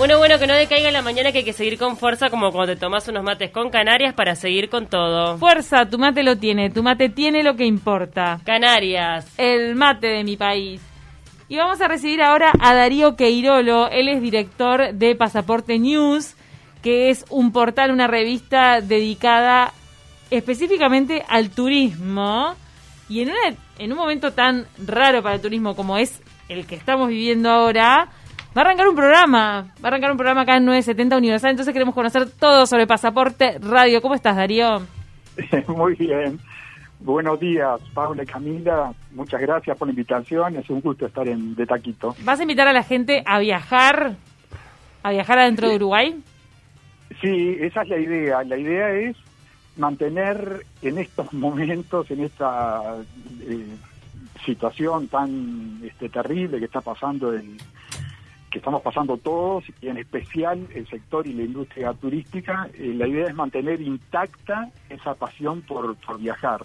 Bueno, bueno, que no decaiga en la mañana que hay que seguir con fuerza como cuando te tomas unos mates con Canarias para seguir con todo. Fuerza, tu mate lo tiene, tu mate tiene lo que importa. Canarias. El mate de mi país. Y vamos a recibir ahora a Darío Queirolo, él es director de Pasaporte News, que es un portal, una revista dedicada específicamente al turismo. Y en, en un momento tan raro para el turismo como es el que estamos viviendo ahora, Va a arrancar un programa, va a arrancar un programa acá en 970 Universal, entonces queremos conocer todo sobre Pasaporte Radio. ¿Cómo estás, Darío? Muy bien. Buenos días, Paula y Camila. Muchas gracias por la invitación. Es un gusto estar en De Taquito. ¿Vas a invitar a la gente a viajar, a viajar adentro de Uruguay? Sí, esa es la idea. La idea es mantener en estos momentos, en esta eh, situación tan este, terrible que está pasando el que estamos pasando todos, y en especial el sector y la industria turística, eh, la idea es mantener intacta esa pasión por, viajar.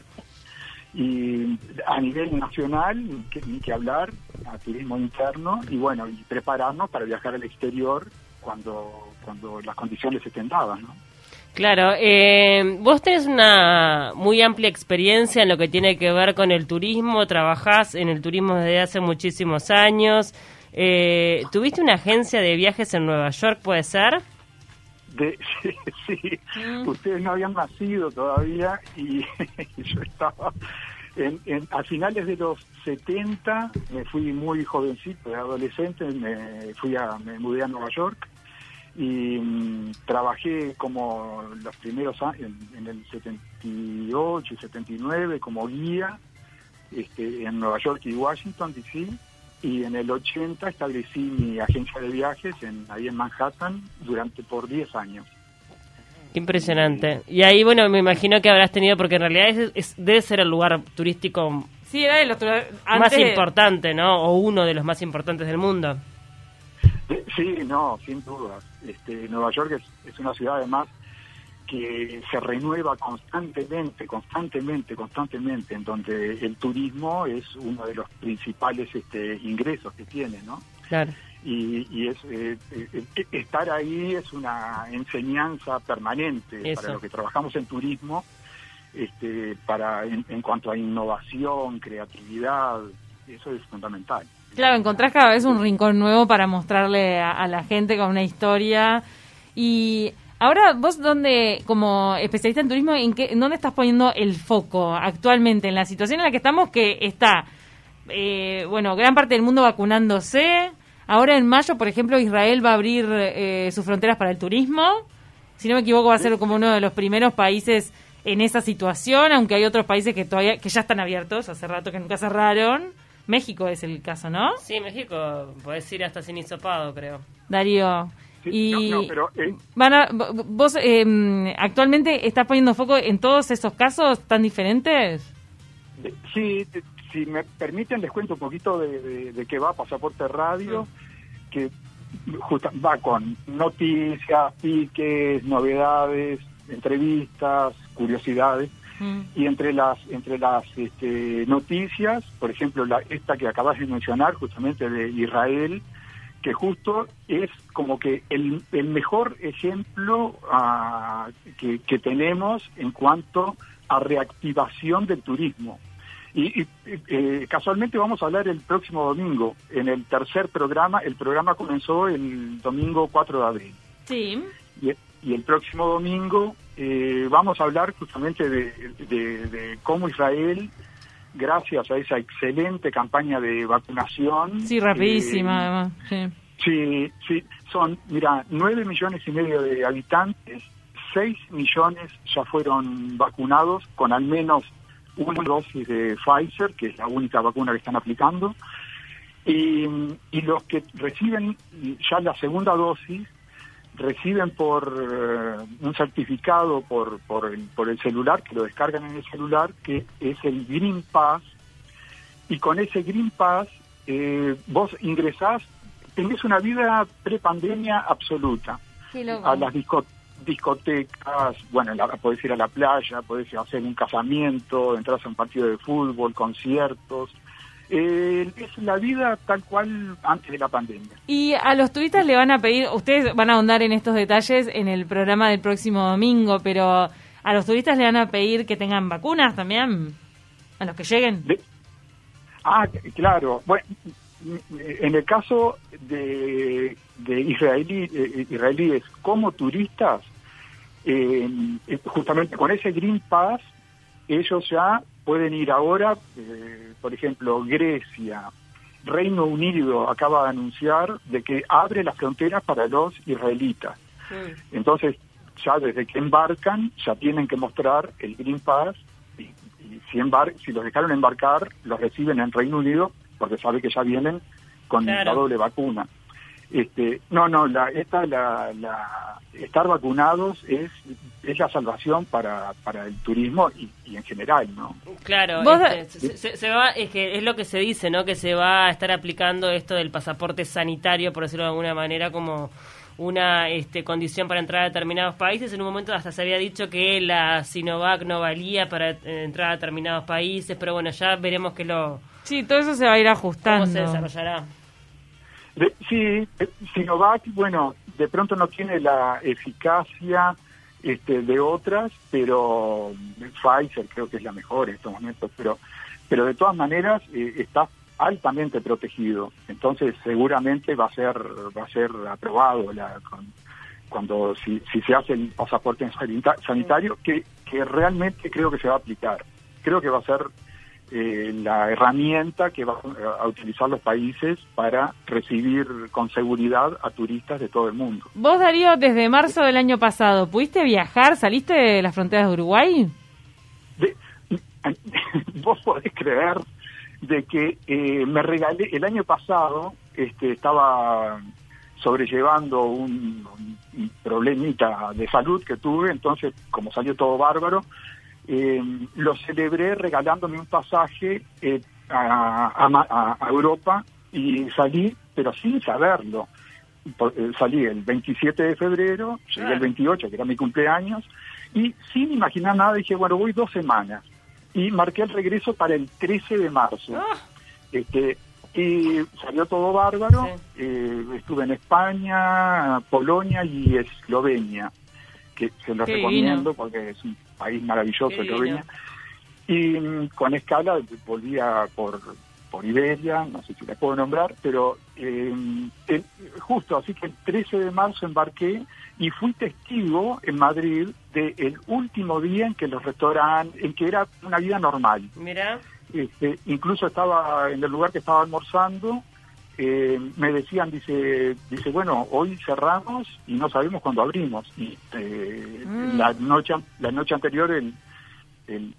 Y a nivel nacional, ni que, hablar, a turismo interno, y bueno, y prepararnos para viajar al exterior cuando, cuando las condiciones estén dadas, ¿no? Claro, eh, vos tenés una muy amplia experiencia en lo que tiene que ver con el turismo, trabajás en el turismo desde hace muchísimos años, eh, ¿Tuviste una agencia de viajes en Nueva York, puede ser? sí, mm. ustedes no habían nacido todavía y yo estaba en, a finales de los 70, me fui muy jovencito, de adolescente, me fui a, me mudé a Nueva York y mm, trabajé como los primeros años, en, el 78 y 79 como guía este, en Nueva York y Washington DC y en el 80 establecí mi agencia de viajes en, ahí en Manhattan durante por 10 años. Impresionante. Y ahí, bueno, me imagino que habrás tenido, porque en realidad es, debe ser el lugar turístico sí, era el otro, más importante, ¿no? O uno de los más importantes del mundo. Sí, no, sin duda. Este, Nueva York es, es una ciudad además que se renueva constantemente, constantemente, constantemente, en donde el turismo es uno de los principales este, ingresos que tiene, ¿no? Claro. Y, es, eh, eh, estar ahí es una enseñanza permanente para los que trabajamos en turismo, este, para en, cuanto a innovación, creatividad, eso es fundamental. Claro, encontrás cada vez un rincón nuevo para mostrarle a, a la gente con una historia y Ahora, vos, dónde, como especialista en turismo, ¿en, qué, dónde estás poniendo el foco actualmente? En la situación en la que estamos, que está, eh, bueno, gran parte del mundo vacunándose. Ahora en mayo, por ejemplo, Israel va a abrir eh, sus fronteras para el turismo. Si no me equivoco, va a ser como uno de los primeros países en esa situación, aunque hay otros países que todavía que ya están abiertos, hace rato que nunca cerraron. México es el caso, ¿no? Sí, México, puedes ir hasta sin hisopado, creo. Darío, y eh, ¿Vos em, actualmente estás poniendo foco en todos esos casos tan diferentes? Sí, si me permiten les cuento un poquito de, qué va Pasaporte Radio, mm. que va con noticias, piques, novedades, entrevistas, curiosidades. Mm. Y entre las entre las este, noticias, por ejemplo, la, esta que acabas de mencionar, justamente de Israel, que justo es como que el, el mejor ejemplo ah, que, tenemos en cuanto a reactivación del turismo. Y, eh, casualmente vamos a hablar el próximo domingo, en el tercer programa, el programa comenzó el domingo 4 de abril. Sí. Y, el próximo domingo eh, vamos a hablar justamente de, de cómo Israel gracias a esa excelente campaña de vacunación. Sí, rapidísima, eh, además. Sí. sí, son, mira, nueve millones y medio de habitantes, seis millones ya fueron vacunados con al menos una dosis de Pfizer, que es la única vacuna que están aplicando, y, y los que reciben ya la segunda dosis reciben por eh, un certificado por, por, el, por el celular, que lo descargan en el celular, que es el Green Pass, y con ese Green Pass eh, vos ingresás, tenés una vida prepandemia absoluta. a las discotecas, bueno, la, podés ir a la playa, podés hacer un casamiento, entras a un partido de fútbol, conciertos, Eh, es la vida tal cual antes de la pandemia. Y a los turistas le van a pedir, ustedes van a ahondar en estos detalles en el programa del próximo domingo, pero a los turistas le van a pedir que tengan vacunas también, a los que lleguen. De- ah, claro. Bueno, en el caso de, de israelí, eh, israelíes como turistas, eh, eh, justamente con ese Green Pass, ellos ya pueden ir ahora, eh, por ejemplo, Grecia, Reino Unido acaba de anunciar de que abre las fronteras para los israelitas. Entonces, ya desde que embarcan, ya tienen que mostrar el Green Pass y, y si, embar si los dejaron embarcar, los reciben en Reino Unido porque sabe que ya vienen con Claro. la doble vacuna. Este, no, no, la, esta, la, la- estar vacunados es, es la salvación para, para el turismo y, y en general, ¿no? Claro, Vos- este, se, se- se va, es que es lo que se dice, ¿no? Que se va a estar aplicando esto del pasaporte sanitario, por decirlo de alguna manera, como una este, condición para entrar a determinados países. En un momento hasta se había dicho que la Sinovac no valía para eh, entrar a determinados países, pero bueno, ya veremos que lo Sí, todo eso se va a ir cómo ajustando. se desarrollará. De- sí, eh, Sinovac, bueno, de pronto no tiene la eficacia este, de otras, pero Pfizer creo que es la mejor en estos momentos, pero, pero de todas maneras eh, está altamente protegido, entonces seguramente va a ser va a ser aprobado la, con- cuando si, si se hace el pasaporte sanita- sanitario, que, que realmente creo que se va a aplicar, creo que va a ser eh, la herramienta que van a utilizar los países para recibir con seguridad a turistas de todo el mundo. Vos, Darío, desde marzo del año pasado, ¿pudiste viajar? ¿Saliste de las fronteras de Uruguay? De- Vos podés creer de que eh, me regalé el año pasado, este, estaba sobrellevando un, un problemita de salud que tuve, entonces como salió todo bárbaro, eh, lo celebré regalándome un pasaje eh, a, a a- Europa y salí, pero sin saberlo. Por- eh, salí el 27 de febrero, llegué el 28, que era mi cumpleaños, y sin imaginar nada dije, bueno, voy dos semanas. Y marqué el regreso para el 13 de marzo. Ah, Este, y salió todo bárbaro. Sí. Eh, estuve en España, Polonia y Eslovenia, que se los Qué recomiendo porque es un país maravilloso, Qué Eslovenia. Y mm, con escala volvía por, por Iberia, no sé si la puedo nombrar, pero eh, el- justo así que el 13 de marzo embarqué y fui testigo en Madrid del último día en que los restaurantes, en que era una vida normal. mira, Este, incluso estaba en el lugar que estaba almorzando, eh, me decían, dice, dice, bueno, hoy cerramos y no sabemos cuándo abrimos. Y eh, Mm. la noche la noche anterior el, el,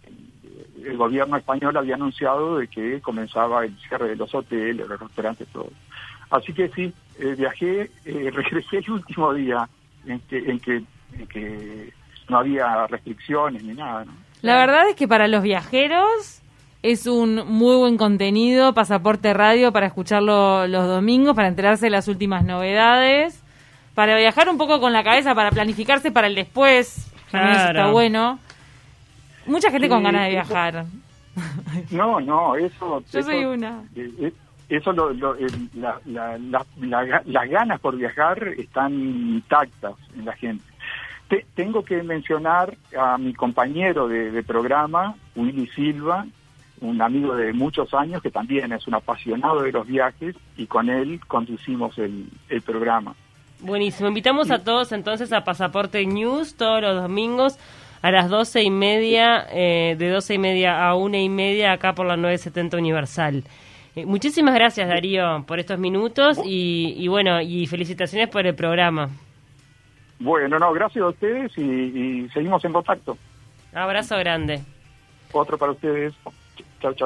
el gobierno español había anunciado de que comenzaba el cierre de los hoteles, los restaurantes, todo. Así que sí, eh, viajé, eh, regresé el último día en que, en que, en que no había restricciones ni nada. ¿no? La verdad es que para los viajeros es un muy buen contenido, Pasaporte Radio, para escucharlo los domingos, para enterarse de las últimas novedades, para viajar un poco con la cabeza, para planificarse para el después. Eso está bueno. Mucha gente con ganas de eso- viajar. No, no, eso... Yo eso- soy una. Eh, eh, Eso, lo, lo- la- la- la- las ganas por viajar están intactas en la gente. Te- tengo que mencionar a mi compañero de, de programa, Willy Silva, un amigo de muchos años que también es un apasionado de los viajes y con él conducimos el, el programa. buenísimo. Invitamos a todos entonces a Pasaporte News todos los domingos a las doce y media, eh, de doce y media a una y media acá por la 970 Universal. Eh, muchísimas gracias Darío por estos minutos y, y bueno, y felicitaciones por el programa. Bueno, no, gracias a ustedes y, y seguimos en contacto. Abrazo grande. Otro para ustedes. Chao, chao.